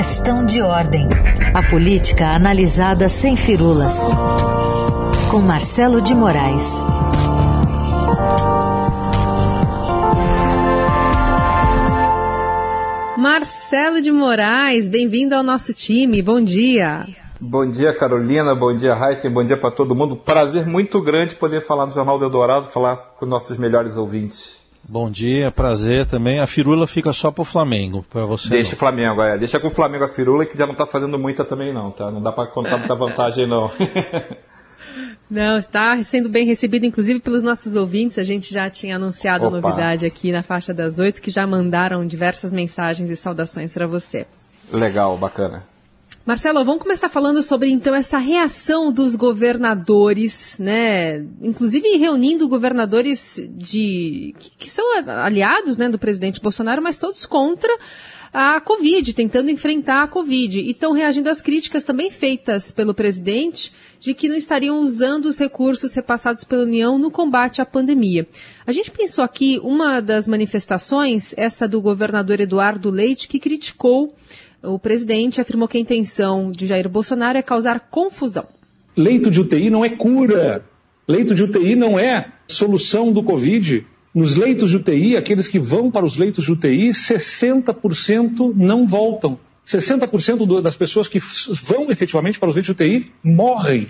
Questão de ordem. A política analisada sem firulas. Com Marcelo de Moraes. Marcelo de Moraes, bem-vindo ao nosso time. Bom dia. Bom dia, Carolina. Bom dia, Heisen. Bom dia para todo mundo. Prazer muito grande poder falar no Jornal do Eldorado, falar com nossos melhores ouvintes. Bom dia, prazer também. A firula fica só pro Flamengo, para você. Deixa o Flamengo, é. Deixa com o Flamengo a firula que já não tá fazendo muita também não, tá? Não dá para contar muita vantagem não. Não, está sendo bem recebido, inclusive pelos nossos ouvintes. A gente já tinha anunciado Opa. a novidade aqui na faixa das oito, que já mandaram diversas mensagens e saudações para você. Legal, bacana. Marcelo, vamos começar falando sobre então essa reação dos governadores, né? Inclusive reunindo governadores de que, que são aliados, né, do presidente Bolsonaro, mas todos contra a Covid, tentando enfrentar a Covid. E estão reagindo às críticas também feitas pelo presidente de que não estariam usando os recursos repassados pela União no combate à pandemia. A gente pensou aqui uma das manifestações, essa do governador Eduardo Leite, que criticou o presidente afirmou que a intenção de Jair Bolsonaro é causar confusão. Leito de UTI não é cura. Leito de UTI não é solução do Covid. Nos leitos de UTI, aqueles que vão para os leitos de UTI, 60% não voltam. 60% das pessoas que vão efetivamente para os leitos de UTI morrem.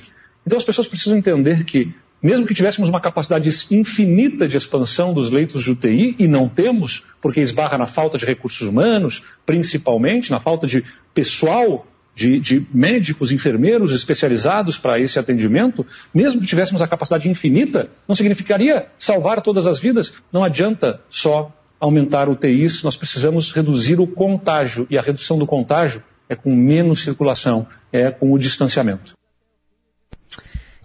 Então as pessoas precisam entender que mesmo que tivéssemos uma capacidade infinita de expansão dos leitos de UTI, e não temos, porque esbarra na falta de recursos humanos, principalmente, na falta de pessoal, de, de médicos, enfermeiros especializados para esse atendimento, mesmo que tivéssemos a capacidade infinita, não significaria salvar todas as vidas. Não adianta só aumentar UTIs, nós precisamos reduzir o contágio, e a redução do contágio é com menos circulação, é com o distanciamento.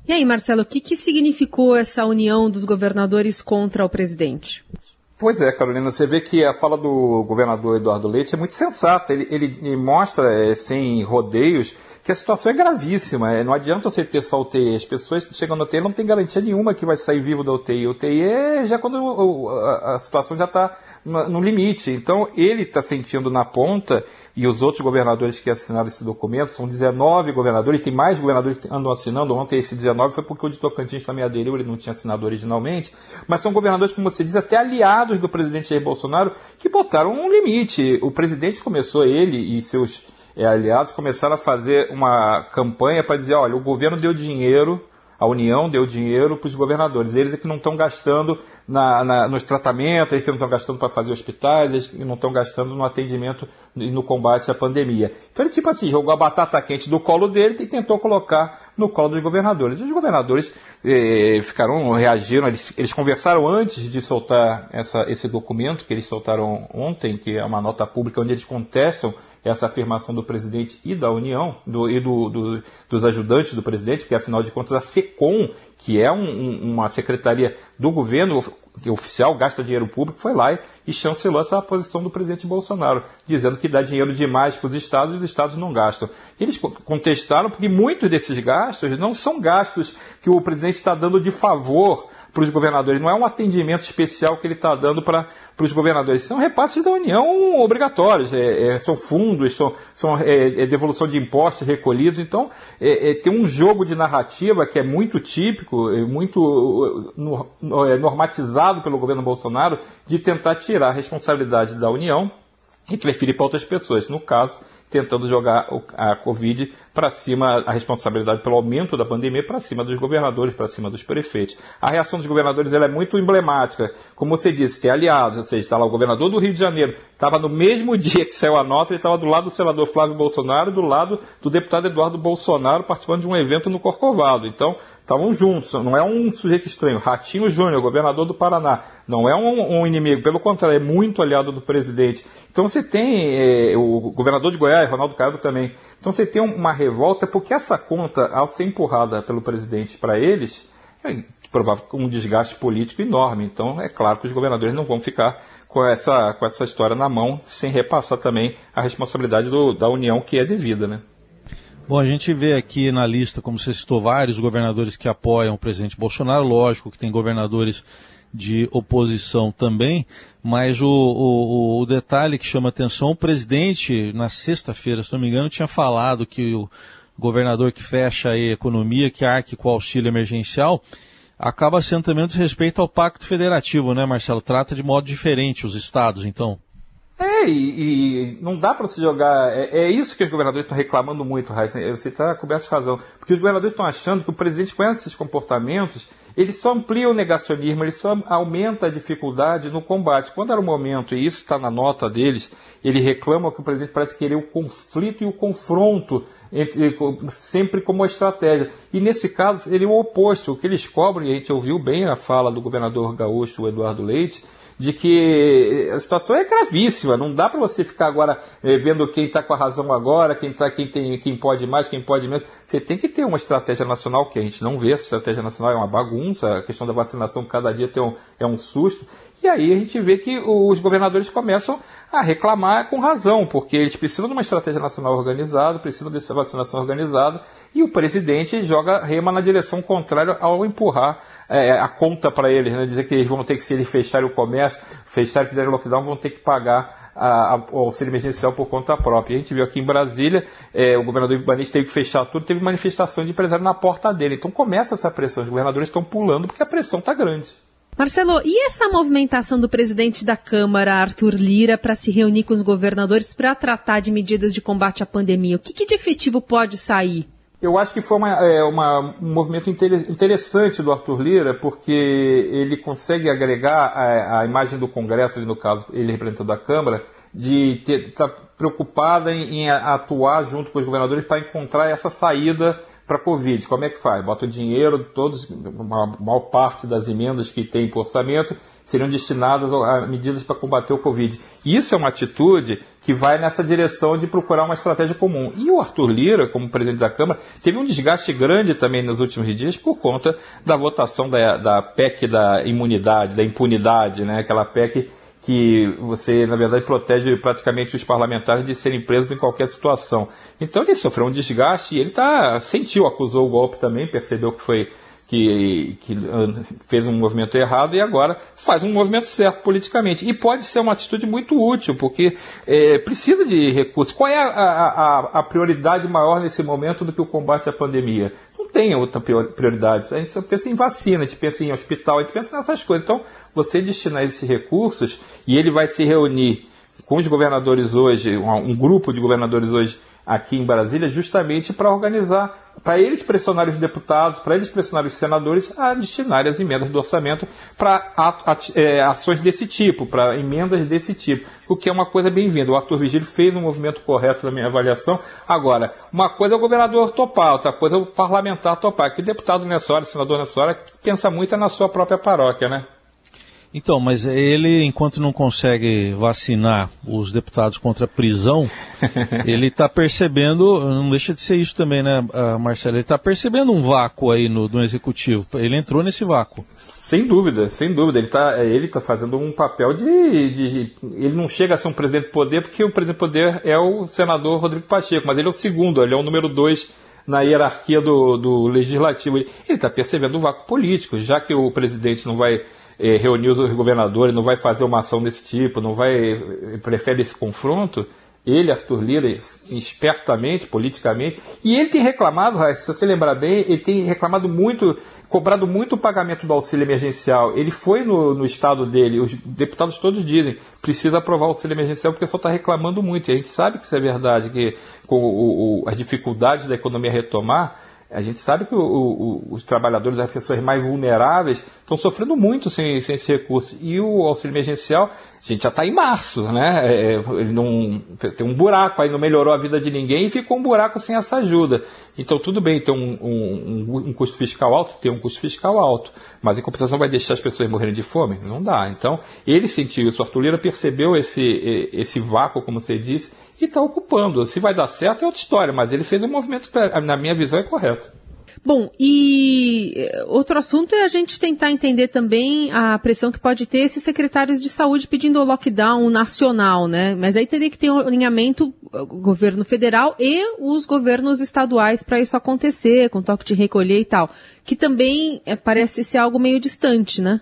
E aí, Marcelo, o que, que significou essa união dos governadores contra o presidente? Pois é, Carolina, você vê que a fala do governador Eduardo Leite é muito sensata. Ele, ele mostra, é, sem rodeios, que a situação é gravíssima. É, não adianta você ter só UTI. As pessoas chegando na UTI não tem garantia nenhuma que vai sair vivo da UTI. UTI é já quando a, a situação já está no limite. Então, ele está sentindo na ponta e os outros governadores que assinaram esse documento, são 19 governadores, tem mais governadores que andam assinando, ontem esse 19 foi porque o de Tocantins também aderiu, ele não tinha assinado originalmente, mas são governadores, como você diz, até aliados do presidente Jair Bolsonaro, que botaram um limite. O presidente começou, ele e seus é, aliados, começaram a fazer uma campanha para dizer, olha, o governo deu dinheiro a União deu dinheiro para os governadores. Eles é que não estão gastando na, na, nos tratamentos, eles que não estão gastando para fazer hospitais, eles que não estão gastando no atendimento e no combate à pandemia. Então ele, tipo assim, jogou a batata quente do colo dele e tentou colocar no colo dos governadores. Os governadores eh, ficaram, reagiram, eles, eles, conversaram antes de soltar essa, esse documento que eles soltaram ontem, que é uma nota pública onde eles contestam essa afirmação do presidente e da União, do, e do, do, dos ajudantes do presidente, porque afinal de contas a SECOM, que é um, uma secretaria do governo oficial, gasta dinheiro público, foi lá e chancelou essa posição do presidente Bolsonaro, dizendo que dá dinheiro demais para os estados e os estados não gastam. Eles contestaram porque muitos desses gastos não são gastos que o presidente está dando de favor para os governadores. Não é um atendimento especial que ele está dando para os governadores. São repasses da União obrigatórios. É, é, são fundos, são, são é, é devolução de impostos recolhidos. Então, é, é, tem um jogo de narrativa que é muito típico, muito no, normatizado pelo governo Bolsonaro, de tentar tirar a responsabilidade da União e transferir para outras pessoas. No caso, tentando jogar a Covid para cima, a responsabilidade pelo aumento da pandemia para cima dos governadores, para cima dos prefeitos. A reação dos governadores ela é muito emblemática. Como você disse, tem aliados, ou seja, está lá o governador do Rio de Janeiro, estava no mesmo dia que saiu a nota, ele estava do lado do senador Flávio Bolsonaro e do lado do deputado Eduardo Bolsonaro participando de um evento no Corcovado. Então, estavam juntos, não é um sujeito estranho. Ratinho Júnior, governador do Paraná, não é um, um, inimigo, pelo contrário, é muito aliado do presidente. Então você tem é, o governador de Goiás, Ronaldo Caiado também. Então você tem uma revolta porque essa conta, ao ser empurrada pelo presidente para eles, é provável um desgaste político enorme. Então é claro que os governadores não vão ficar com essa, com essa história na mão, sem repassar também a responsabilidade do, da União que é devida, né? Bom, a gente vê aqui na lista, como você citou, vários governadores que apoiam o presidente Bolsonaro. Lógico que tem governadores de oposição também, mas o, o, o detalhe que chama atenção, o presidente, na sexta-feira, se não me engano, tinha falado que o governador que fecha a economia, que arque com o auxílio emergencial, acaba sendo também um desrespeito ao pacto federativo, né, Marcelo? Trata de modo diferente os estados, então. É, e, e não dá para se jogar. É, é, isso que os governadores estão reclamando muito, Raíssa. Você está coberto de razão. Porque os governadores estão achando que o presidente, com esses comportamentos, ele só amplia o negacionismo, ele só aumenta a dificuldade no combate. Quando era o momento, e isso está na nota deles, ele reclama que o presidente parece querer o conflito e o confronto entre, sempre como estratégia. E nesse caso, ele é o oposto. O que eles cobram, e a gente ouviu bem a fala do governador gaúcho, Eduardo Leite, de que a situação é gravíssima. Não dá para você ficar agora eh, vendo quem está com a razão agora, quem, tá, quem, tem, quem pode mais, quem pode menos. Você tem que ter uma estratégia nacional que a gente não vê. Essa estratégia nacional é uma bagunça. A questão da vacinação cada dia um, é um susto. E aí a gente vê que os governadores começam a reclamar com razão, porque eles precisam de uma estratégia nacional organizada, precisam dessa vacinação organizada, e o presidente joga rema na direção contrária ao empurrar é, a conta para eles, né? dizer que eles vão ter que, se eles fecharem o comércio, fecharem e fizerem lockdown, vão ter que pagar a, a, o auxílio emergencial por conta própria. A gente viu aqui em Brasília, é, o governador Ibanez teve que fechar tudo, teve manifestação de empresário na porta dele. Então começa essa pressão, os governadores estão pulando porque a pressão está grande. Marcelo, e essa movimentação do presidente da Câmara, Arthur Lira, para se reunir com os governadores para tratar de medidas de combate à pandemia? O que, que de efetivo pode sair? Eu acho que foi uma, é, uma, um movimento interessante do Arthur Lira, porque ele consegue agregar a, a imagem do Congresso, no caso, ele representando a Câmara, de estar tá preocupada em, em atuar junto com os governadores para encontrar essa saída para Covid, como é que faz? Bota o dinheiro, todos, uma maior parte das emendas que tem por orçamento seriam destinadas a medidas para combater o Covid. Isso é uma atitude que vai nessa direção de procurar uma estratégia comum. E o Arthur Lira, como presidente da Câmara, teve um desgaste grande também nos últimos dias por conta da votação da, da PEC da imunidade, da impunidade, né? aquela PEC que você, na verdade, protege praticamente os parlamentares de serem presos em qualquer situação. Então ele sofreu um desgaste e ele tá, sentiu, acusou o golpe também, percebeu que foi que, que, ah, fez um movimento errado e agora faz um movimento certo politicamente. E pode ser uma atitude muito útil, porque é, precisa de recursos. Qual é a, a, a, prioridade maior nesse momento do que o combate à pandemia? Não tem outra prioridade. A gente pensa em vacina, a gente pensa em hospital, a gente pensa nessas coisas. Então, você destinar esses recursos e ele vai se reunir com os governadores hoje, um grupo de governadores hoje aqui em Brasília, justamente para organizar, para eles pressionarem os deputados, para eles pressionarem os senadores a destinarem as emendas do orçamento para é, ações desse tipo, para emendas desse tipo, o que é uma coisa bem-vinda. O Arthur Vigílio fez um movimento correto na minha avaliação. Agora, uma coisa é o governador topar, outra coisa é o parlamentar topar, que deputado nessa hora, senador nessa hora, pensa muito na sua própria paróquia, né? Então, mas ele, enquanto não consegue vacinar os deputados contra a prisão, ele está percebendo, não deixa de ser isso também, né, Marcelo? Ele está percebendo um vácuo aí no, no executivo. Ele entrou nesse vácuo. Sem dúvida, sem dúvida. Ele está ele tá fazendo um papel de, de, Ele não chega a ser um presidente do poder, porque o presidente do poder é o senador Rodrigo Pacheco, mas ele é o segundo, ele é o número dois na hierarquia do, do legislativo. Ele está percebendo o vácuo político, já que o presidente não vai eh, reunir os governadores, não vai fazer uma ação desse tipo, não vai prefere esse confronto. Ele, Arthur Lira, espertamente, politicamente, e ele tem reclamado, se você lembrar bem, ele tem reclamado muito, cobrado muito o pagamento do auxílio emergencial. Ele foi no, no estado dele, os deputados todos dizem, precisa aprovar o auxílio emergencial porque pessoal está reclamando muito. E a gente sabe que isso é verdade, que com o, o, as dificuldades da economia retomar, a gente sabe que o, o, os trabalhadores, as pessoas mais vulneráveis, estão sofrendo muito sem, sem esse recurso. E o auxílio emergencial, a gente já está em março, né? É, é, ele não tem um buraco aí, não melhorou a vida de ninguém e ficou um buraco sem essa ajuda. Então tudo bem, tem um, um, um custo fiscal alto, tem um custo fiscal alto, mas em compensação vai deixar as pessoas morrerem de fome? Não dá. Então ele sentiu isso, o Arthur Lira percebeu esse, esse vácuo, como você disse, e está ocupando. Se vai dar certo é outra história, mas ele fez um movimento que, na minha visão, é correto. Bom, e eh, outro assunto é a gente tentar entender também a pressão que pode ter esses secretários de saúde pedindo o lockdown nacional, né? Mas aí teria que ter um alinhamento o governo federal e os governos estaduais para isso acontecer, com toque de recolher e tal, que também é, parece ser algo meio distante, né?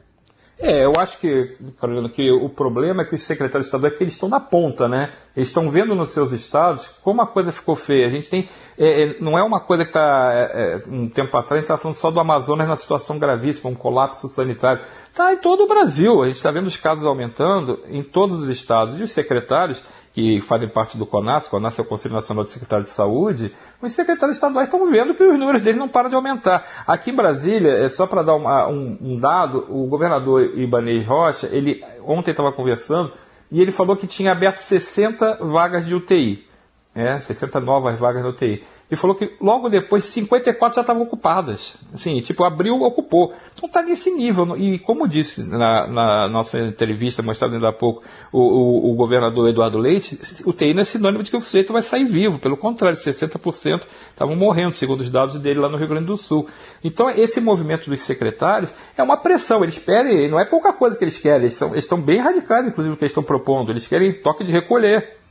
É, eu acho que, Carolina, que o problema é que os secretários estaduais é que eles estão na ponta, né? Eles estão vendo nos seus estados como a coisa ficou feia. A gente tem. É, é não é uma coisa que está. É, é, um tempo atrás a gente estava falando só do Amazonas na situação gravíssima, um colapso sanitário. Está em todo o Brasil. A gente está vendo os casos aumentando em todos os estados. E os secretários que fazem parte do CONAS, CONAS é o Conselho Nacional de Secretários de Saúde, os secretários estaduais estão vendo que os números deles não param de aumentar. Aqui em Brasília, é só para dar uma, um, um, dado, o governador Ibanez Rocha, ele ontem estava conversando, e ele falou que tinha aberto 60 vagas de UTI, é, 60 novas vagas de UTI e falou que logo depois 54 já estavam ocupadas. Assim, tipo, abriu, ocupou. Então está nesse nível. E como disse na, na nossa entrevista mostrada ainda há pouco o, o, o, governador Eduardo Leite, o TI não é sinônimo de que o sujeito vai sair vivo. Pelo contrário, 60% estavam morrendo, segundo os dados dele lá no Rio Grande do Sul. Então esse movimento dos secretários é uma pressão. Eles querem, não é pouca coisa que eles querem, eles, são, eles estão bem radicais, inclusive, o que eles estão propondo. Eles querem toque de recolher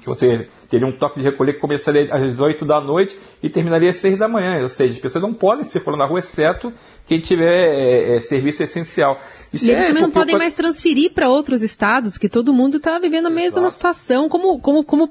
que você teria um toque de recolher que começaria às 8 da noite e terminaria às 6 da manhã. Ou seja, as pessoas não podem circular na rua, exceto quem tiver é, é, serviço essencial. Isso e eles é, também não podem mais transferir para outros estados, que todo mundo está vivendo a mesma Exato. situação, como, como, como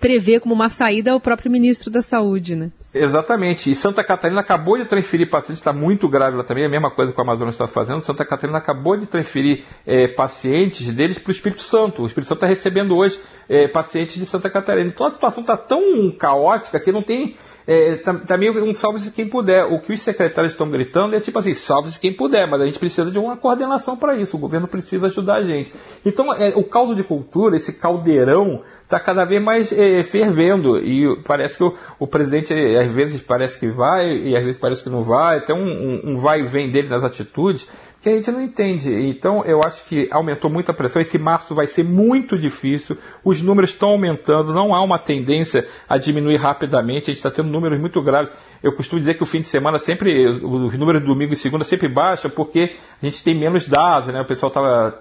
prevê como uma saída o próprio ministro da Saúde, né? Exatamente. E Santa Catarina acabou de transferir pacientes, está muito grave lá também, a mesma coisa que o Amazonas está fazendo. Santa Catarina acabou de transferir é, pacientes deles para o Espírito Santo. O Espírito Santo está recebendo hoje é, pacientes de Santa Catarina. Então a situação está tão caótica que não tem é, tá, tá meio um salve-se quem puder. O que os secretários estão gritando é tipo assim, salve-se quem puder, mas a gente precisa de uma coordenação para isso. O governo precisa ajudar a gente. Então, é, o caldo de cultura, esse caldeirão, está cada vez mais é, fervendo. E parece que o, o, presidente, às vezes, parece que vai, e às vezes parece que não vai. Tem um, um, um vai e vem dele nas atitudes que a gente não entende. Então, eu acho que aumentou muito a pressão. Esse março vai ser muito difícil. Os números estão aumentando. Não há uma tendência a diminuir rapidamente. A gente está tendo números muito graves. Eu costumo dizer que o fim de semana sempre, os números de domingo e segunda sempre baixam, porque a gente tem menos dados, né? O pessoal tava,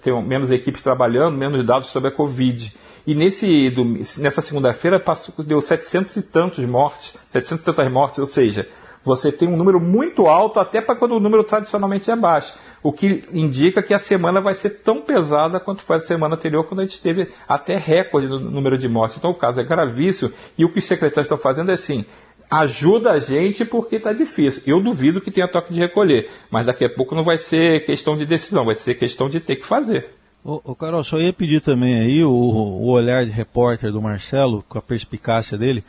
tem menos equipes trabalhando, menos dados sobre a Covid. E nesse, nessa segunda-feira deu 700 e tantos mortes, 700 e tantas mortes, ou seja, você tem um número muito alto até para quando o número tradicionalmente é baixo. O que indica que a semana vai ser tão pesada quanto foi a semana anterior, quando a gente teve até recorde no número de mortes. Então o caso é gravíssimo e o que os secretários estão fazendo é assim: ajuda a gente porque está difícil. Eu duvido que tenha toque de recolher, mas daqui a pouco não vai ser questão de decisão, vai ser questão de ter que fazer. Ô, ô Carol, só ia pedir também aí o, o olhar de repórter do Marcelo, com a perspicácia dele,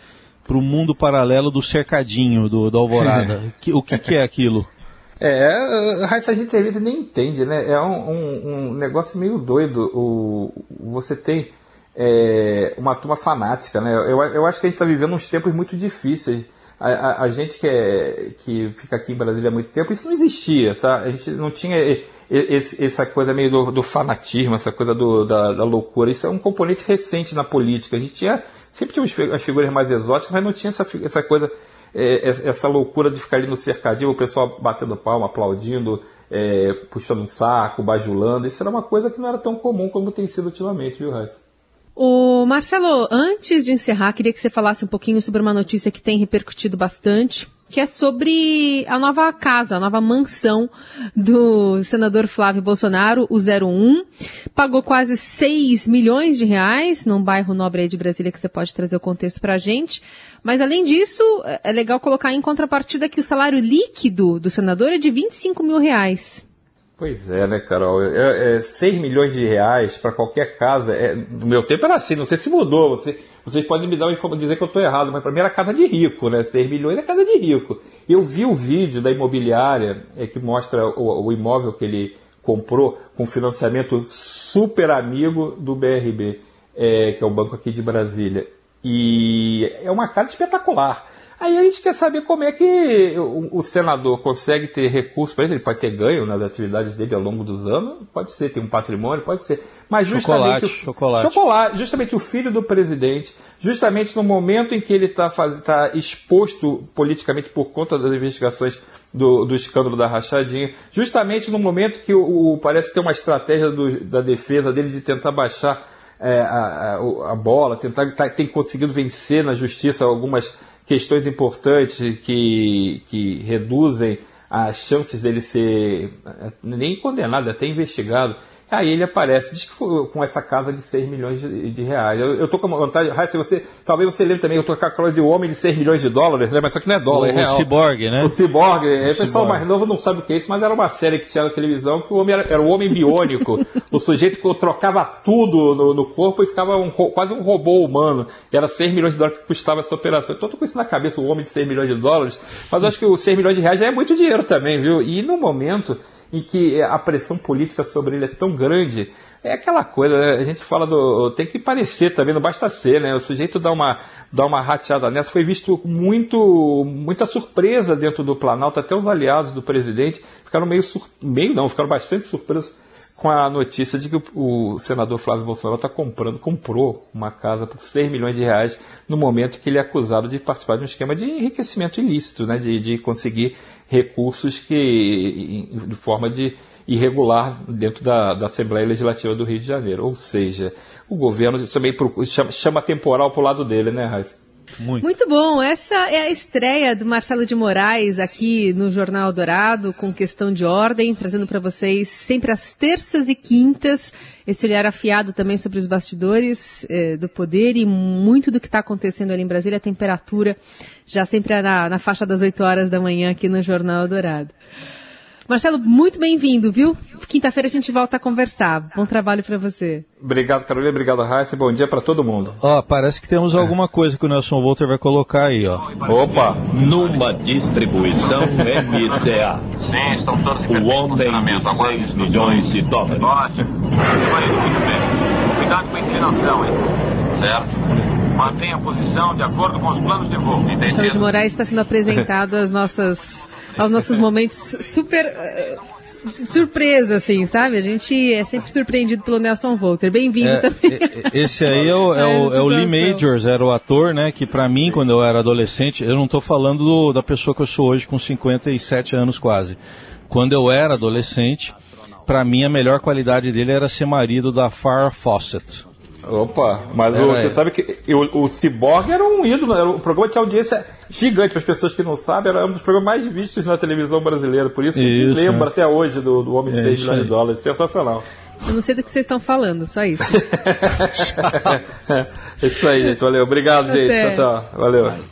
para o mundo paralelo do cercadinho do, do Alvorada. o que, que, é aquilo? É, essa gente às vezes nem entende, né? É um, um, um negócio meio doido. O, você tem é, uma turma fanática, né? Eu, eu acho que a gente está vivendo uns tempos muito difíceis. A, a, a, gente que, é, que fica aqui em Brasília há muito tempo, isso não existia, tá? A gente não tinha esse, essa coisa meio do, do fanatismo, essa coisa do, da, da, loucura. Isso é um componente recente na política. A gente tinha Sempre tinha as figuras mais exóticas, mas não tinha essa, essa coisa, é, essa loucura de ficar ali no cercadinho, o pessoal batendo palma, aplaudindo, é, puxando um saco, bajulando. Isso era uma coisa que não era tão comum como tem sido ultimamente, viu, Raíssa? O Marcelo, antes de encerrar, queria que você falasse um pouquinho sobre uma notícia que tem repercutido bastante, que é sobre a nova casa, a nova mansão do senador Flávio Bolsonaro, o 01. Pagou quase 6 milhões de reais num bairro nobre aí de Brasília, que você pode trazer o contexto pra gente. Mas além disso, é legal colocar em contrapartida que o salário líquido do senador é de 25 mil reais. Pois é, né, Carol? É, é 6 milhões de reais para qualquer casa. É, no meu tempo era assim, não sei se mudou. Você, vocês podem me dar uma informação, dizer que eu estou errado, mas para mim era casa de rico, né? 6 milhões é casa de rico. Eu vi o vídeo da imobiliária é, que mostra o, o imóvel que ele comprou com financiamento super amigo do BRB, é, que é o banco aqui de Brasília. E é uma casa espetacular. Aí a gente quer saber como é que o, o senador consegue ter recursos para isso. Ele pode ter ganho nas atividades dele ao longo dos anos, pode ser, tem um patrimônio, pode ser. Mas justamente, chocolate, o, chocolate. chocolate, justamente o filho do presidente, justamente no momento em que ele está tá exposto politicamente por conta das investigações do, do escândalo da rachadinha, justamente no momento que o, o parece ter uma estratégia do, da defesa dele de tentar baixar é, a, a, a, bola, tentar tá, tem conseguido vencer na justiça algumas questões importantes que, que reduzem as chances dele ser é, nem condenado, até investigado, Aí ele aparece, diz que foi com essa casa de 6 milhões de, de reais. Eu, eu tô com uma vontade, Raíssa, você, talvez você lembre também, eu tô com a coisa de homem de 6 milhões de dólares, né? mas isso aqui não é dólar, o, é real. O Cyborg, né? O Cyborg, o, o pessoal mais novo não sabe o que é isso, mas era uma série que tinha na televisão que o homem era, era o homem biônico, o sujeito que trocava tudo no, no corpo e ficava um, quase um robô humano. E era 6 milhões de dólares que custava essa operação. Então eu tô com isso na cabeça, o homem de 6 milhões de dólares, mas eu acho que os 6 milhões de reais já é muito dinheiro também, viu? E no momento em que a pressão política sobre ele é tão grande, é aquela coisa, né? a gente fala do. tem que parecer também, não basta ser, né? O sujeito dá uma, dá uma rateada nessa. Foi visto muito, muita surpresa dentro do Planalto, até os aliados do presidente ficaram meio, sur, não, ficaram bastante surpresos com a notícia de que o, o senador Flávio Bolsonaro está comprando, comprou uma casa por 6 milhões de reais no momento que ele é acusado de participar de um esquema de enriquecimento ilícito, né? de, de conseguir recursos que, de forma de irregular dentro da, da Assembleia Legislativa do Rio de Janeiro. Ou seja, o governo também chama, chama temporal para o lado dele, né, Raíssa? Muito. Muito. bom. Essa é a estreia do Marcelo de Moraes aqui no Jornal Dourado, com questão de ordem, trazendo para vocês sempre às terças e quintas esse olhar afiado também sobre os bastidores eh, do poder e muito do que está acontecendo ali em Brasília, a temperatura já sempre na, na faixa das 8 horas da manhã aqui no Jornal Dourado. Marcelo, muito bem-vindo, viu? Quinta-feira a gente volta a conversar. Bom trabalho para você. Obrigado, Carolina. Obrigado, Raíssa. Bom dia para todo mundo. Ó, parece que temos alguma coisa que o Nelson Volter vai colocar aí, ó. Opa! Numa distribuição MCA. Sim, estão todos O homem de 6 milhões de dólares. Ótimo. Cuidado com a inclinação, hein? Certo. Mantenha a posição de acordo com os planos de voo. Marcelo de Moraes está sendo apresentado às nossas aos nossos momentos super uh, surpresa, assim, sabe? A gente é sempre surpreendido pelo Nelson Volter. Bem-vindo é, também. Esse aí é o, é o, é o Lee Majors, era o ator, né? Que para mim, quando eu era adolescente, eu não estou falando do, da pessoa que eu sou hoje com 57 anos quase. Quando eu era adolescente, para mim a melhor qualidade dele era ser marido da Farrah Fawcett. Opa, mas o, você sabe que o, o Cyborg era um ídolo, era um programa de audiência gigante, para as pessoas que não sabem, era um dos programas mais vistos na televisão brasileira, por isso, isso lembra é. até hoje do, do Homem é 6 milhões de dólares, sensacional. Eu não sei do que vocês estão falando, só isso. é isso aí, gente, valeu, obrigado, gente, tchau, tchau, valeu.